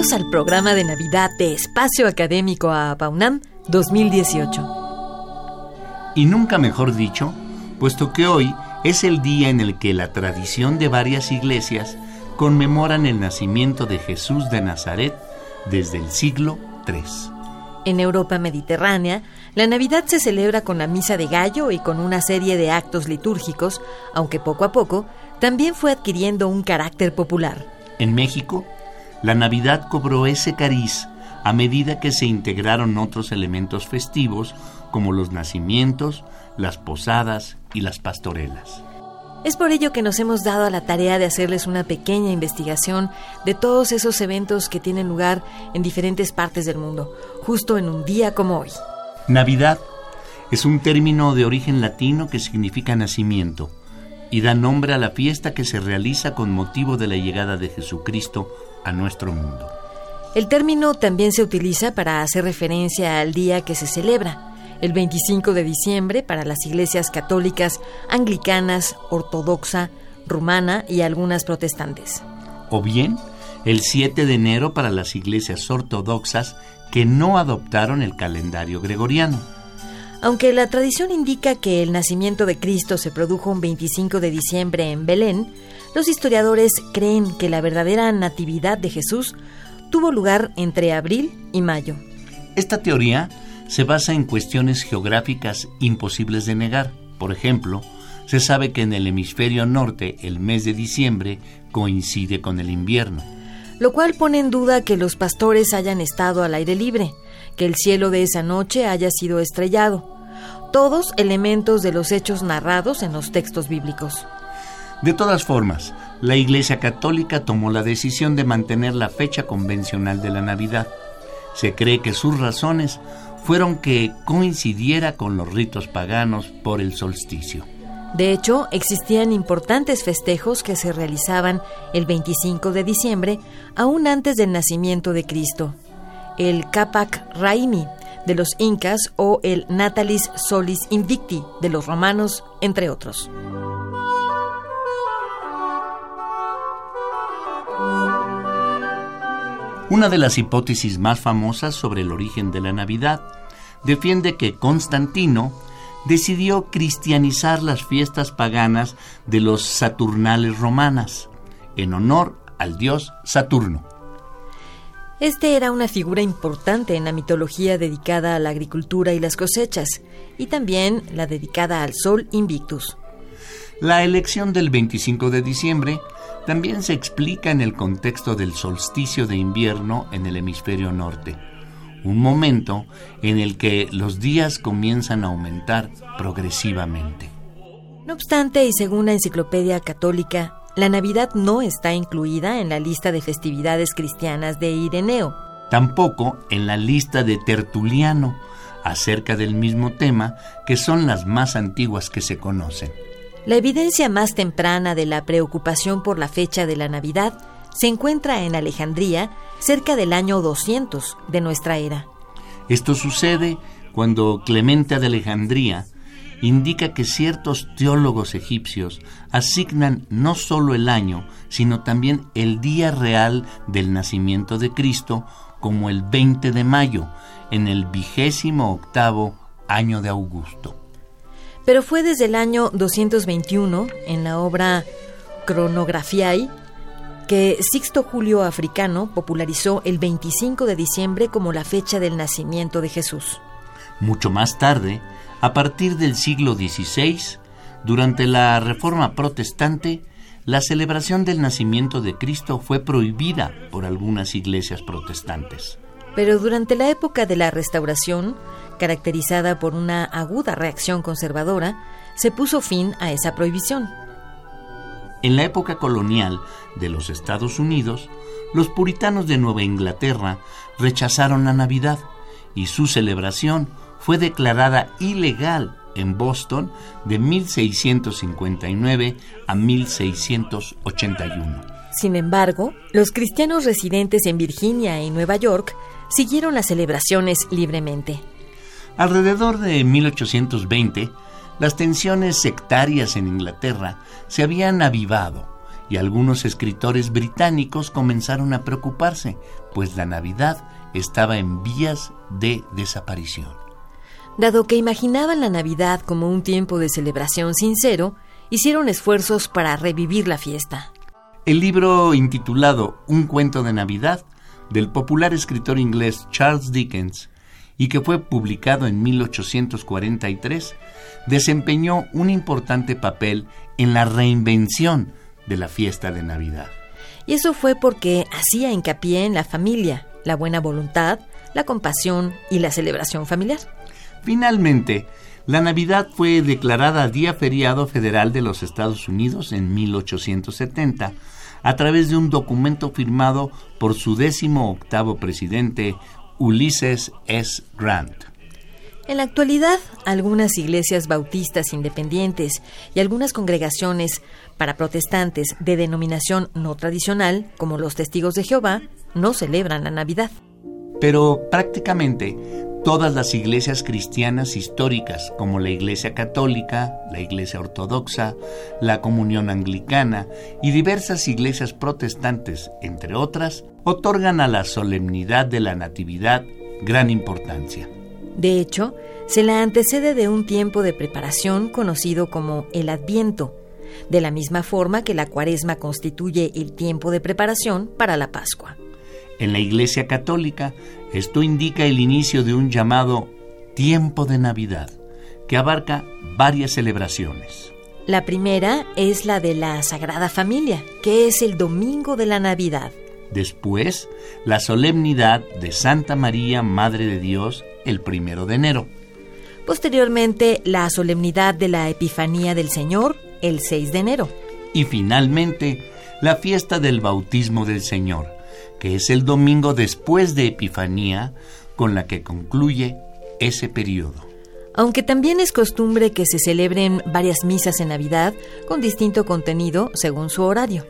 Bienvenidos al programa de Navidad de Espacio Académico a Paunam 2018. Y nunca mejor dicho, puesto que hoy es el día en el que la tradición de varias iglesias conmemoran el nacimiento de Jesús de Nazaret desde el siglo III. En Europa mediterránea, la Navidad se celebra con la misa de gallo y con una serie de actos litúrgicos, aunque poco a poco también fue adquiriendo un carácter popular. En México, la Navidad cobró ese cariz a medida que se integraron otros elementos festivos como los nacimientos, las posadas y las pastorelas. Es por ello que nos hemos dado a la tarea de hacerles una pequeña investigación de todos esos eventos que tienen lugar en diferentes partes del mundo, justo en un día como hoy. Navidad es un término de origen latino que significa nacimiento y da nombre a la fiesta que se realiza con motivo de la llegada de Jesucristo a nuestro mundo. El término también se utiliza para hacer referencia al día que se celebra, el 25 de diciembre para las iglesias católicas, anglicanas, ortodoxa, rumana y algunas protestantes. O bien, el 7 de enero para las iglesias ortodoxas que no adoptaron el calendario gregoriano. Aunque la tradición indica que el nacimiento de Cristo se produjo un 25 de diciembre en Belén, los historiadores creen que la verdadera natividad de Jesús tuvo lugar entre abril y mayo. Esta teoría se basa en cuestiones geográficas imposibles de negar. Por ejemplo, se sabe que en el hemisferio norte el mes de diciembre coincide con el invierno. Lo cual pone en duda que los pastores hayan estado al aire libre, que el cielo de esa noche haya sido estrellado. Todos elementos de los hechos narrados en los textos bíblicos. De todas formas, la Iglesia Católica tomó la decisión de mantener la fecha convencional de la Navidad. Se cree que sus razones fueron que coincidiera con los ritos paganos por el solsticio. De hecho, existían importantes festejos que se realizaban el 25 de diciembre, aún antes del nacimiento de Cristo. El Capac Raimi de los incas o el Natalis Solis Invicti de los romanos, entre otros. Una de las hipótesis más famosas sobre el origen de la Navidad defiende que Constantino decidió cristianizar las fiestas paganas de los Saturnales romanas en honor al dios Saturno. Este era una figura importante en la mitología dedicada a la agricultura y las cosechas, y también la dedicada al sol Invictus. La elección del 25 de diciembre también se explica en el contexto del solsticio de invierno en el hemisferio norte, un momento en el que los días comienzan a aumentar progresivamente. No obstante, y según la Enciclopedia Católica, la Navidad no está incluida en la lista de festividades cristianas de Ireneo. Tampoco en la lista de Tertuliano, acerca del mismo tema, que son las más antiguas que se conocen. La evidencia más temprana de la preocupación por la fecha de la Navidad se encuentra en Alejandría cerca del año 200 de nuestra era. Esto sucede cuando Clemente de Alejandría indica que ciertos teólogos egipcios asignan no solo el año, sino también el día real del nacimiento de Cristo como el 20 de mayo, en el vigésimo octavo año de Augusto pero fue desde el año 221, en la obra Chronographiae, que Sixto Julio Africano popularizó el 25 de diciembre como la fecha del nacimiento de Jesús. Mucho más tarde, a partir del siglo XVI, durante la Reforma Protestante, la celebración del nacimiento de Cristo fue prohibida por algunas iglesias protestantes. Pero durante la época de la Restauración, caracterizada por una aguda reacción conservadora, se puso fin a esa prohibición. En la época colonial de los Estados Unidos, los puritanos de Nueva Inglaterra rechazaron la Navidad y su celebración fue declarada ilegal en Boston de 1659 a 1681. Sin embargo, los cristianos residentes en Virginia y Nueva York siguieron las celebraciones libremente. Alrededor de 1820, las tensiones sectarias en Inglaterra se habían avivado y algunos escritores británicos comenzaron a preocuparse, pues la Navidad estaba en vías de desaparición. Dado que imaginaban la Navidad como un tiempo de celebración sincero, hicieron esfuerzos para revivir la fiesta. El libro intitulado Un cuento de Navidad del popular escritor inglés Charles Dickens y que fue publicado en 1843, desempeñó un importante papel en la reinvención de la fiesta de Navidad. Y eso fue porque hacía hincapié en la familia, la buena voluntad, la compasión y la celebración familiar. Finalmente, la Navidad fue declarada Día Feriado Federal de los Estados Unidos en 1870 a través de un documento firmado por su décimo octavo presidente, Ulysses S. Grant. En la actualidad, algunas iglesias bautistas independientes y algunas congregaciones para protestantes de denominación no tradicional, como los testigos de Jehová, no celebran la Navidad. Pero prácticamente todas las iglesias cristianas históricas, como la Iglesia Católica, la Iglesia Ortodoxa, la Comunión Anglicana y diversas iglesias protestantes, entre otras, otorgan a la solemnidad de la Natividad gran importancia. De hecho, se la antecede de un tiempo de preparación conocido como el Adviento, de la misma forma que la Cuaresma constituye el tiempo de preparación para la Pascua. En la Iglesia Católica, esto indica el inicio de un llamado tiempo de Navidad, que abarca varias celebraciones. La primera es la de la Sagrada Familia, que es el domingo de la Navidad. Después, la solemnidad de Santa María, Madre de Dios, el primero de enero. Posteriormente, la solemnidad de la Epifanía del Señor, el 6 de enero. Y finalmente, la fiesta del bautismo del Señor, que es el domingo después de Epifanía, con la que concluye ese periodo. Aunque también es costumbre que se celebren varias misas en Navidad con distinto contenido según su horario.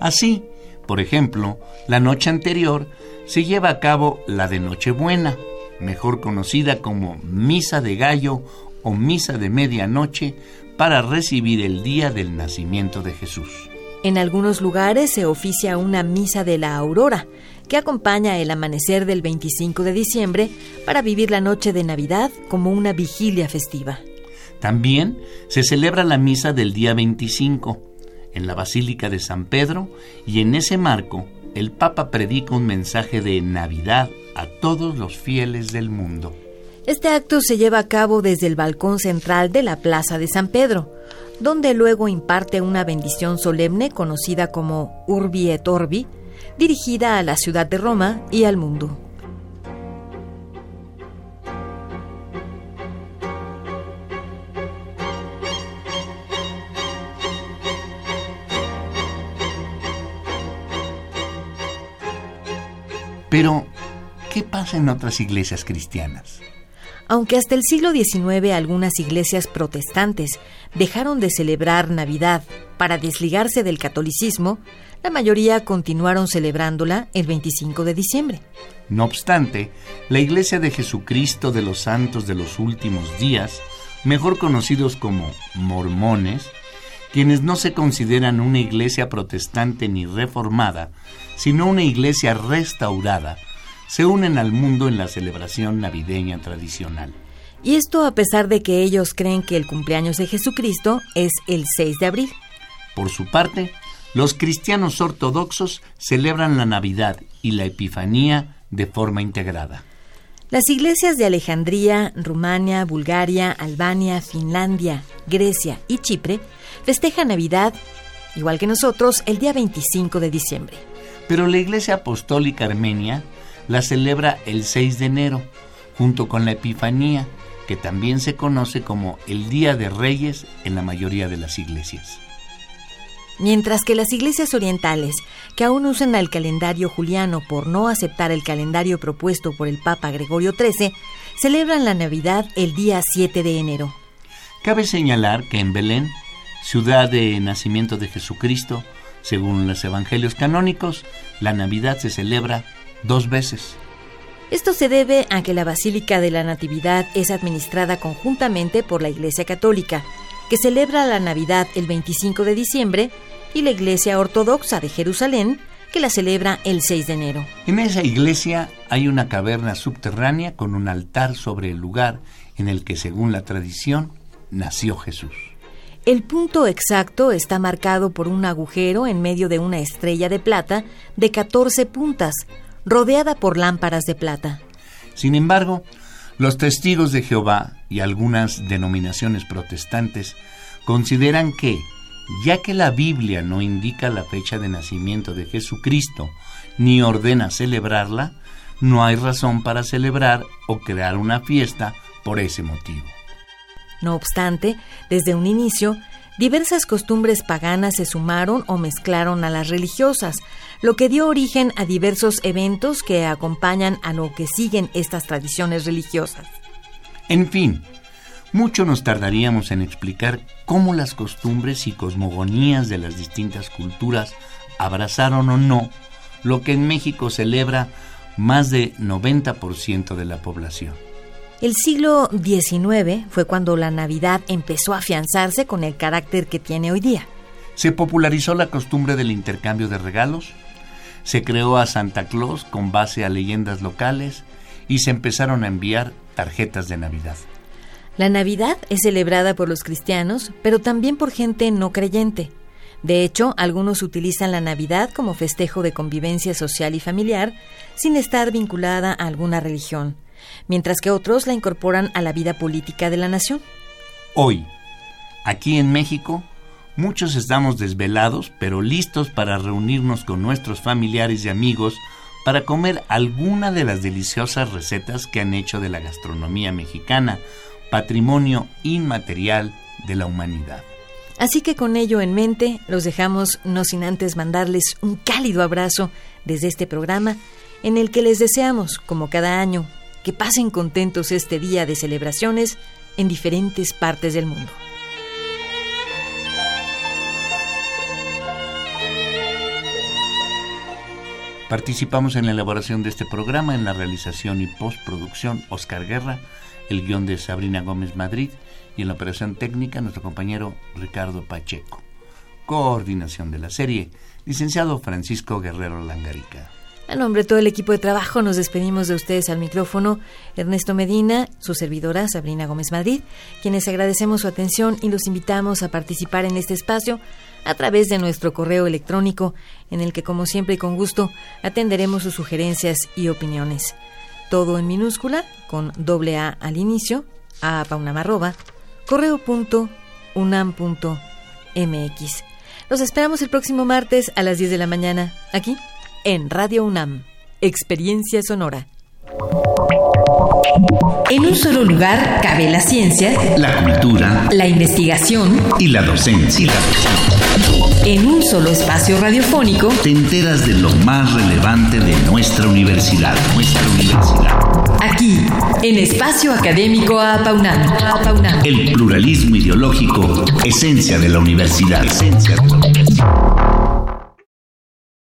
Así, por ejemplo, la noche anterior se lleva a cabo la de Nochebuena, mejor conocida como Misa de Gallo o Misa de Medianoche, para recibir el día del nacimiento de Jesús. En algunos lugares se oficia una misa de la aurora, que acompaña el amanecer del 25 de diciembre para vivir la noche de Navidad como una vigilia festiva. También se celebra la misa del día 25 en la Basílica de San Pedro y en ese marco el Papa predica un mensaje de Navidad a todos los fieles del mundo. Este acto se lleva a cabo desde el balcón central de la Plaza de San Pedro, donde luego imparte una bendición solemne conocida como Urbi et Orbi, dirigida a la ciudad de Roma y al mundo. Pero, ¿qué pasa en otras iglesias cristianas? Aunque hasta el siglo XIX algunas iglesias protestantes dejaron de celebrar Navidad para desligarse del catolicismo, la mayoría continuaron celebrándola el 25 de diciembre. No obstante, la Iglesia de Jesucristo de los Santos de los Últimos Días, mejor conocidos como mormones, quienes no se consideran una iglesia protestante ni reformada, sino una iglesia restaurada, se unen al mundo en la celebración navideña tradicional. Y esto a pesar de que ellos creen que el cumpleaños de Jesucristo es el 6 de abril. Por su parte, los cristianos ortodoxos celebran la Navidad y la Epifanía de forma integrada. Las iglesias de Alejandría, Rumania, Bulgaria, Albania, Finlandia, Grecia y Chipre festejan Navidad, igual que nosotros, el día 25 de diciembre. Pero la Iglesia Apostólica Armenia la celebra el 6 de enero, junto con la Epifanía, que también se conoce como el Día de Reyes en la mayoría de las iglesias. Mientras que las iglesias orientales, que aún usan el calendario juliano por no aceptar el calendario propuesto por el Papa Gregorio XIII, celebran la Navidad el día 7 de enero. Cabe señalar que en Belén, ciudad de nacimiento de Jesucristo, según los evangelios canónicos, la Navidad se celebra dos veces. Esto se debe a que la Basílica de la Natividad es administrada conjuntamente por la Iglesia Católica, que celebra la Navidad el 25 de diciembre, y la Iglesia Ortodoxa de Jerusalén, que la celebra el 6 de enero. En esa iglesia hay una caverna subterránea con un altar sobre el lugar en el que, según la tradición, nació Jesús. El punto exacto está marcado por un agujero en medio de una estrella de plata de 14 puntas, rodeada por lámparas de plata. Sin embargo, los testigos de Jehová y algunas denominaciones protestantes consideran que, ya que la Biblia no indica la fecha de nacimiento de Jesucristo ni ordena celebrarla, no hay razón para celebrar o crear una fiesta por ese motivo. No obstante, desde un inicio, diversas costumbres paganas se sumaron o mezclaron a las religiosas, lo que dio origen a diversos eventos que acompañan a lo que siguen estas tradiciones religiosas. En fin, mucho nos tardaríamos en explicar cómo las costumbres y cosmogonías de las distintas culturas abrazaron o no lo que en México celebra más de 90% de la población. El siglo XIX fue cuando la Navidad empezó a afianzarse con el carácter que tiene hoy día. Se popularizó la costumbre del intercambio de regalos, se creó a Santa Claus con base a leyendas locales y se empezaron a enviar tarjetas de Navidad. La Navidad es celebrada por los cristianos, pero también por gente no creyente. De hecho, algunos utilizan la Navidad como festejo de convivencia social y familiar, sin estar vinculada a alguna religión, mientras que otros la incorporan a la vida política de la nación. Hoy, aquí en México, muchos estamos desvelados, pero listos para reunirnos con nuestros familiares y amigos para comer alguna de las deliciosas recetas que han hecho de la gastronomía mexicana, patrimonio inmaterial de la humanidad. Así que con ello en mente, los dejamos no sin antes mandarles un cálido abrazo desde este programa, en el que les deseamos, como cada año, que pasen contentos este día de celebraciones en diferentes partes del mundo. Participamos en la elaboración de este programa, en la realización y postproducción Oscar Guerra, el guion de Sabrina Gómez Madrid y en la operación técnica nuestro compañero Ricardo Pacheco. Coordinación de la serie, licenciado Francisco Guerrero Langarica. A nombre de todo el equipo de trabajo nos despedimos de ustedes al micrófono Ernesto Medina, su servidora Sabrina Gómez Madrid, quienes agradecemos su atención y los invitamos a participar en este espacio a través de nuestro correo electrónico en el que como siempre y con gusto atenderemos sus sugerencias y opiniones. Todo en minúscula, con doble A al inicio, a paunamarroba, correo.unam.mx. Los esperamos el próximo martes a las 10 de la mañana, aquí en Radio UNAM. Experiencia sonora. En un solo lugar cabe la ciencia, la cultura, la investigación y la docencia. En un solo espacio radiofónico te enteras de lo más relevante de nuestra universidad, nuestra universidad. Aquí, en Espacio Académico Apaunam. El pluralismo ideológico, esencia de la universidad. Esencia de la universidad.